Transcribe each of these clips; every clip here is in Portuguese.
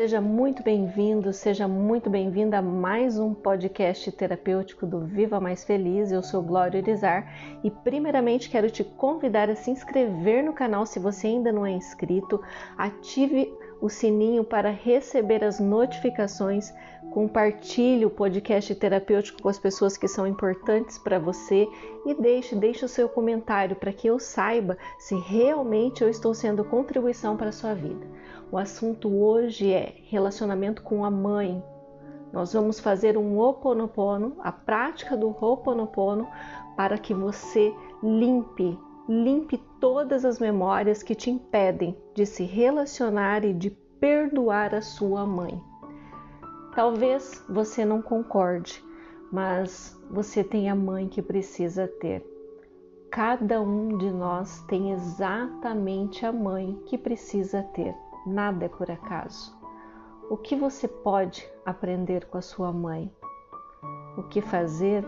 Seja muito bem-vindo, seja muito bem-vinda a mais um podcast terapêutico do Viva Mais Feliz. Eu sou Glória Irizar e, primeiramente, quero te convidar a se inscrever no canal se você ainda não é inscrito. Ative o sininho para receber as notificações. Compartilhe o podcast terapêutico com as pessoas que são importantes para você e deixe, deixe o seu comentário para que eu saiba se realmente eu estou sendo contribuição para a sua vida. O assunto hoje é relacionamento com a mãe. Nós vamos fazer um Ho'oponopono, a prática do Ho'oponopono, para que você limpe, limpe todas as memórias que te impedem de se relacionar e de perdoar a sua mãe. Talvez você não concorde, mas você tem a mãe que precisa ter. Cada um de nós tem exatamente a mãe que precisa ter nada é por acaso. O que você pode aprender com a sua mãe? O que fazer?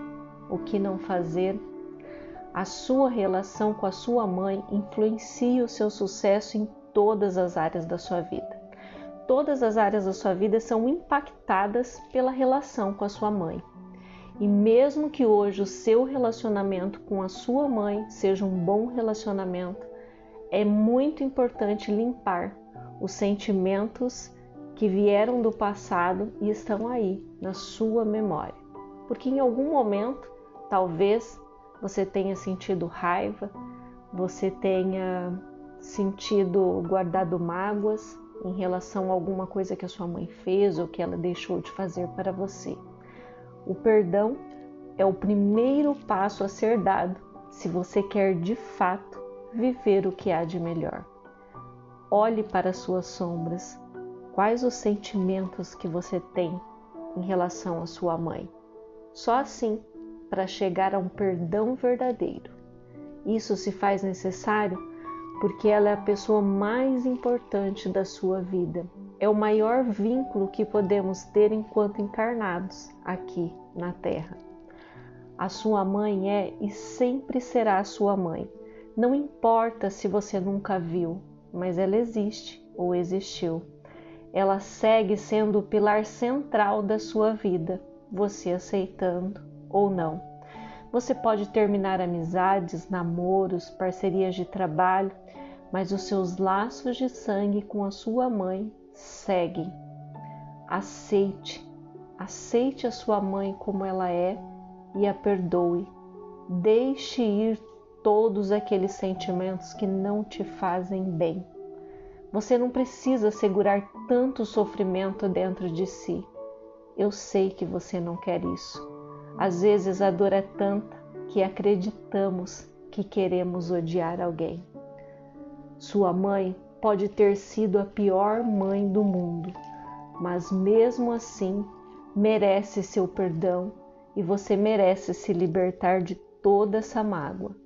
O que não fazer? A sua relação com a sua mãe influencia o seu sucesso em todas as áreas da sua vida. Todas as áreas da sua vida são impactadas pela relação com a sua mãe. E mesmo que hoje o seu relacionamento com a sua mãe seja um bom relacionamento, é muito importante limpar os sentimentos que vieram do passado e estão aí na sua memória. Porque em algum momento, talvez você tenha sentido raiva, você tenha sentido guardado mágoas em relação a alguma coisa que a sua mãe fez ou que ela deixou de fazer para você. O perdão é o primeiro passo a ser dado se você quer de fato viver o que há de melhor. Olhe para suas sombras. Quais os sentimentos que você tem em relação à sua mãe? Só assim, para chegar a um perdão verdadeiro. Isso se faz necessário porque ela é a pessoa mais importante da sua vida. É o maior vínculo que podemos ter enquanto encarnados aqui na Terra. A sua mãe é e sempre será a sua mãe. Não importa se você nunca viu, mas ela existe ou existiu. Ela segue sendo o pilar central da sua vida, você aceitando ou não. Você pode terminar amizades, namoros, parcerias de trabalho, mas os seus laços de sangue com a sua mãe seguem. Aceite, aceite a sua mãe como ela é e a perdoe. Deixe ir todos aqueles sentimentos que não te fazem bem. Você não precisa segurar tanto sofrimento dentro de si. Eu sei que você não quer isso. Às vezes a dor é tanta que acreditamos que queremos odiar alguém. Sua mãe pode ter sido a pior mãe do mundo, mas mesmo assim merece seu perdão e você merece se libertar de toda essa mágoa.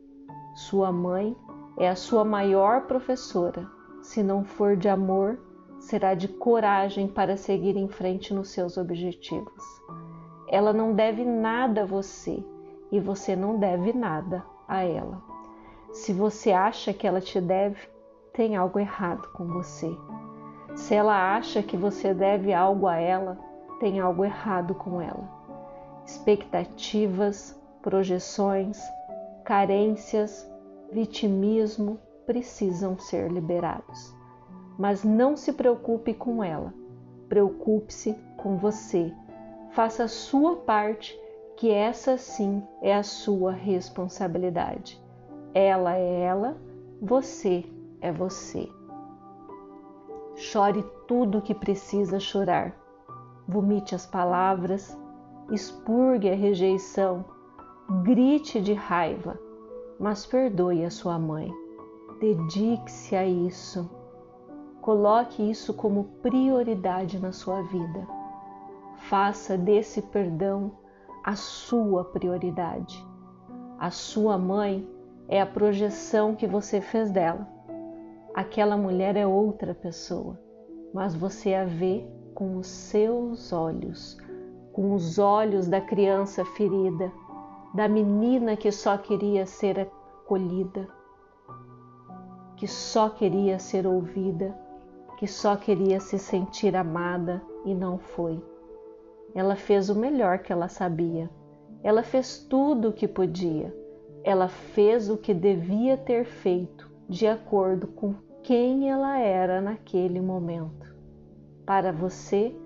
Sua mãe é a sua maior professora. Se não for de amor, será de coragem para seguir em frente nos seus objetivos. Ela não deve nada a você e você não deve nada a ela. Se você acha que ela te deve, tem algo errado com você. Se ela acha que você deve algo a ela, tem algo errado com ela. Expectativas, projeções, carências, vitimismo precisam ser liberados. Mas não se preocupe com ela, preocupe-se com você. Faça a sua parte, que essa sim é a sua responsabilidade. Ela é ela, você é você. Chore tudo o que precisa chorar. Vomite as palavras, expurgue a rejeição, grite de raiva, mas perdoe a sua mãe. Dedique-se a isso. Coloque isso como prioridade na sua vida. Faça desse perdão a sua prioridade. A sua mãe é a projeção que você fez dela. Aquela mulher é outra pessoa, mas você a vê com os seus olhos, com os olhos da criança ferida, da menina que só queria ser acolhida, que só queria ser ouvida, que só queria se sentir amada e não foi. Ela fez o melhor que ela sabia. Ela fez tudo o que podia. Ela fez o que devia ter feito de acordo com quem ela era naquele momento. Para você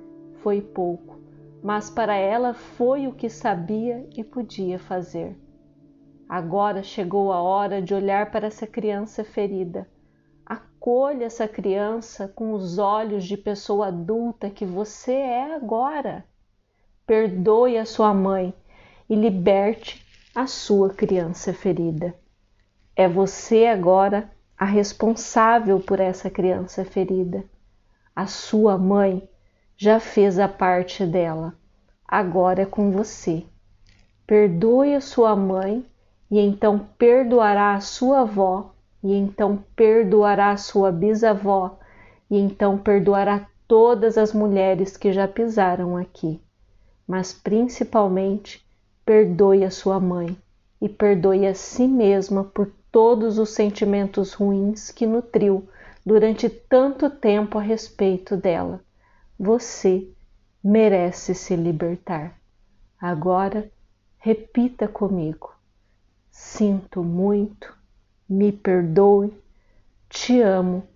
foi pouco, mas para ela foi o que sabia e podia fazer. Agora chegou a hora de olhar para essa criança ferida. Acolha essa criança com os olhos de pessoa adulta que você é agora. Perdoe a sua mãe e liberte a sua criança ferida. É você agora a responsável por essa criança ferida. A sua mãe já fez a parte dela, agora é com você. Perdoe a sua mãe e então perdoará a sua avó, e então perdoará a sua bisavó, e então perdoará todas as mulheres que já pisaram aqui. Mas principalmente, perdoe a sua mãe e perdoe a si mesma por todos os sentimentos ruins que nutriu durante tanto tempo a respeito dela. Você merece se libertar. Agora, repita comigo: Sinto muito, me perdoe, te amo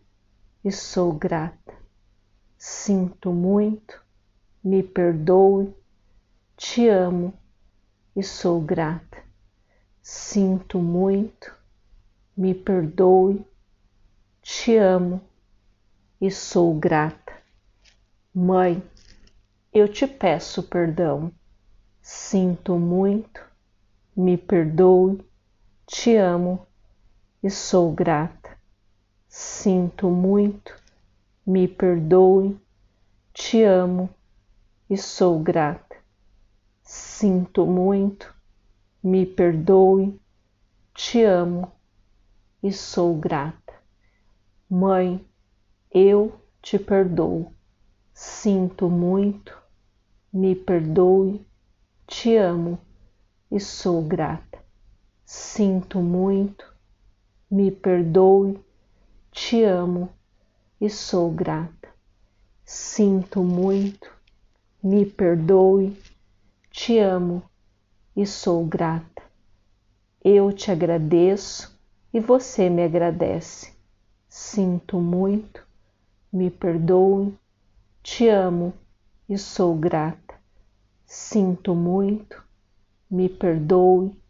e sou grata. Sinto muito, me perdoe, te amo e sou grata. Sinto muito, me perdoe, te amo e sou grata. Mãe, eu te peço perdão. Sinto muito, me perdoe, te amo e sou grata. Sinto muito, me perdoe, te amo e sou grata. Sinto muito, me perdoe, te amo. E sou grata. Mãe, eu te perdoo. Sinto muito, me perdoe, te amo. E sou grata. Sinto muito, me perdoe, te amo. E sou grata. Sinto muito, me perdoe, te amo e sou grata. Eu te agradeço e você me agradece. Sinto muito, me perdoe, te amo e sou grata. Sinto muito, me perdoe,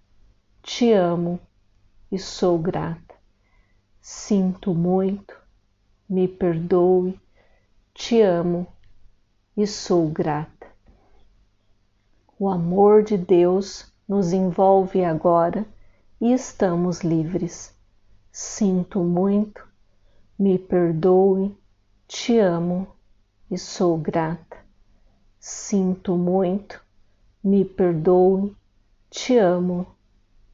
te amo e sou grata. Sinto muito, me perdoe, te amo e sou grata. O amor de Deus nos envolve agora e estamos livres. Sinto muito, me perdoe, te amo e sou grata. Sinto muito, me perdoe, te amo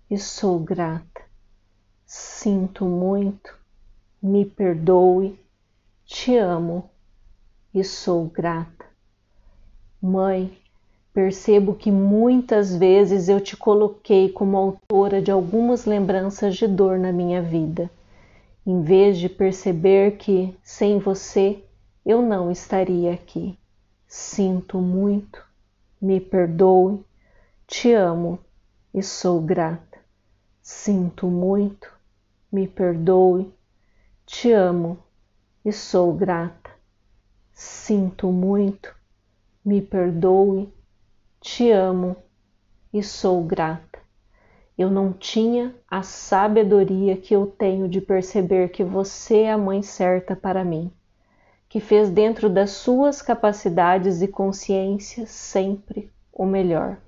e sou grata. Sinto muito, me perdoe, te amo e sou grata. Mãe, Percebo que muitas vezes eu te coloquei como autora de algumas lembranças de dor na minha vida, em vez de perceber que, sem você, eu não estaria aqui. Sinto muito, me perdoe, te amo e sou grata. Sinto muito, me perdoe, te amo e sou grata. Sinto muito, me perdoe te amo e sou grata. Eu não tinha a sabedoria que eu tenho de perceber que você é a mãe certa para mim, que fez dentro das suas capacidades e consciência sempre o melhor.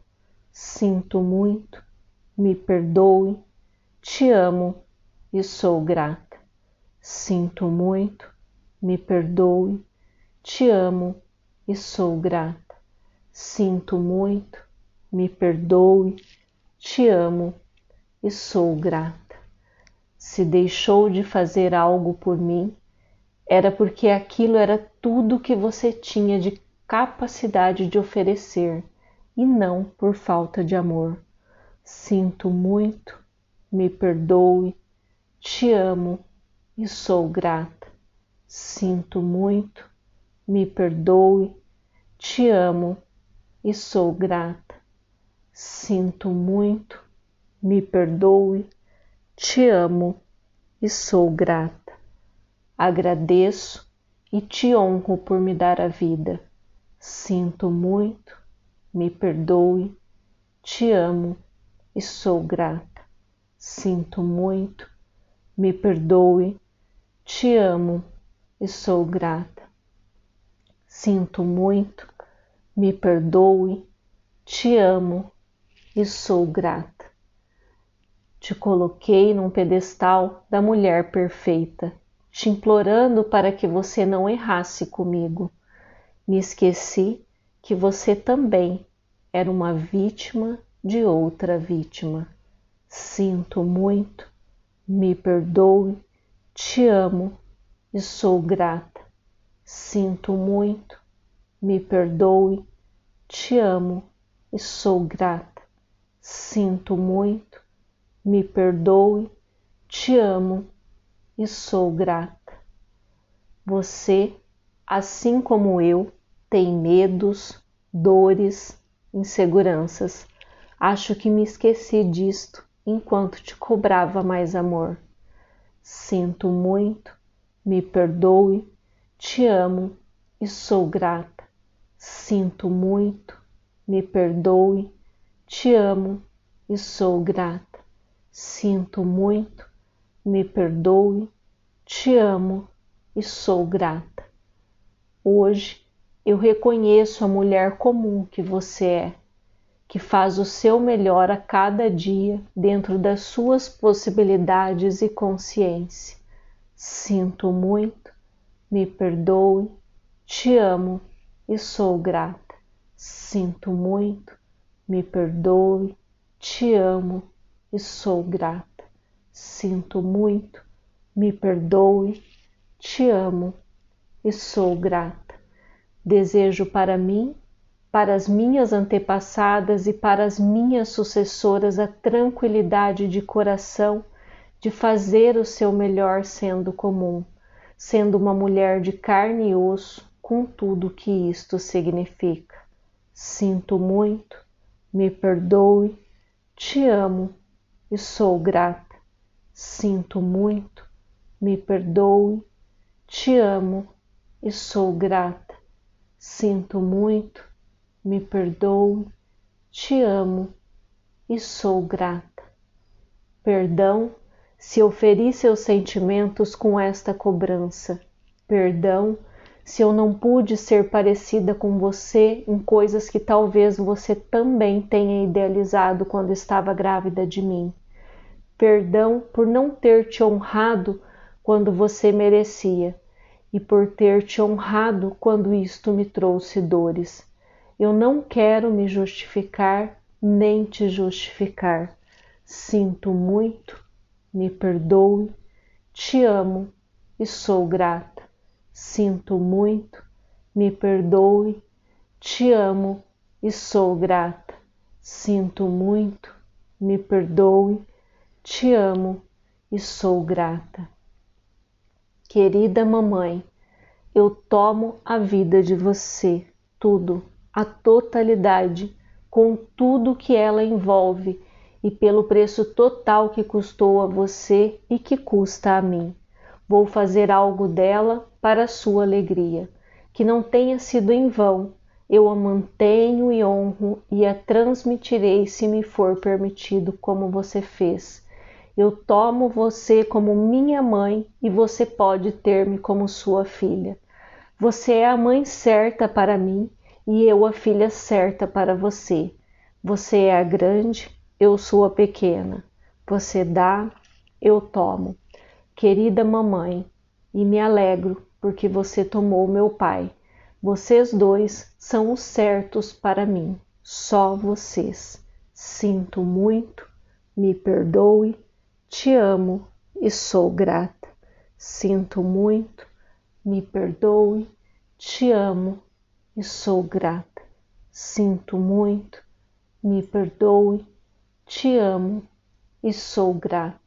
Sinto muito, me perdoe, te amo e sou grata. Sinto muito, me perdoe, te amo e sou grata. Sinto muito, me perdoe, te amo e sou grata. Se deixou de fazer algo por mim, era porque aquilo era tudo que você tinha de capacidade de oferecer e não por falta de amor. Sinto muito, me perdoe, te amo e sou grata. sinto muito, me perdoe, te amo e sou grata. Sinto muito, me perdoe, te amo e sou grata. Agradeço e te honro por me dar a vida. Sinto muito, me perdoe, te amo e sou grata. Sinto muito, me perdoe, te amo e sou grata. Sinto muito, me perdoe, te amo e sou grata. Te coloquei num pedestal da mulher perfeita, te implorando para que você não errasse comigo. Me esqueci que você também era uma vítima de outra vítima. Sinto muito, me perdoe, te amo e sou grata. Sinto muito, me perdoe, te amo e sou grata. Sinto muito, me perdoe, te amo e sou grata. Você, assim como eu, tem medos, dores, inseguranças. Acho que me esqueci disto enquanto te cobrava mais amor. Sinto muito, me perdoe, te amo e sou grata. Sinto muito, me perdoe, te amo e sou grata. Sinto muito, me perdoe, te amo e sou grata. Hoje eu reconheço a mulher comum que você é, que faz o seu melhor a cada dia dentro das suas possibilidades e consciência. Sinto muito, me perdoe, te amo e sou grata. Sinto muito, me perdoe, te amo. E sou grata. Sinto muito, me perdoe, te amo. E sou grata. Desejo para mim, para as minhas antepassadas e para as minhas sucessoras a tranquilidade de coração de fazer o seu melhor sendo comum, sendo uma mulher de carne e osso, com tudo que isto significa. Sinto muito, me perdoe, te amo e sou grata. Sinto muito, me perdoe, te amo e sou grata. Sinto muito, me perdoe, te amo e sou grata. Perdão se oferi seus sentimentos com esta cobrança. Perdão se eu não pude ser parecida com você em coisas que talvez você também tenha idealizado quando estava grávida de mim. Perdão por não ter te honrado quando você merecia e por ter te honrado quando isto me trouxe dores. Eu não quero me justificar nem te justificar. Sinto muito me perdoe, te amo e sou grata. Sinto muito, me perdoe, te amo e sou grata. Sinto muito, me perdoe, te amo e sou grata. Querida mamãe, eu tomo a vida de você, tudo, a totalidade, com tudo que ela envolve e pelo preço total que custou a você e que custa a mim. Vou fazer algo dela para sua alegria, que não tenha sido em vão. Eu a mantenho e honro e a transmitirei se me for permitido, como você fez. Eu tomo você como minha mãe e você pode ter-me como sua filha. Você é a mãe certa para mim e eu a filha certa para você. Você é a grande, eu sou a pequena. Você dá, eu tomo. Querida mamãe, e me alegro porque você tomou meu pai. Vocês dois são os certos para mim, só vocês. Sinto muito, me perdoe, te amo e sou grata. Sinto muito, me perdoe, te amo e sou grata. Sinto muito, me perdoe, te amo e sou grata.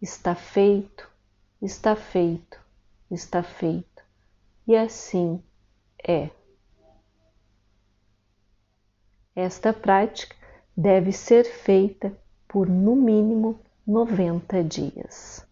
Está feito, está feito, está feito. E assim é. Esta prática deve ser feita por no mínimo 90 dias.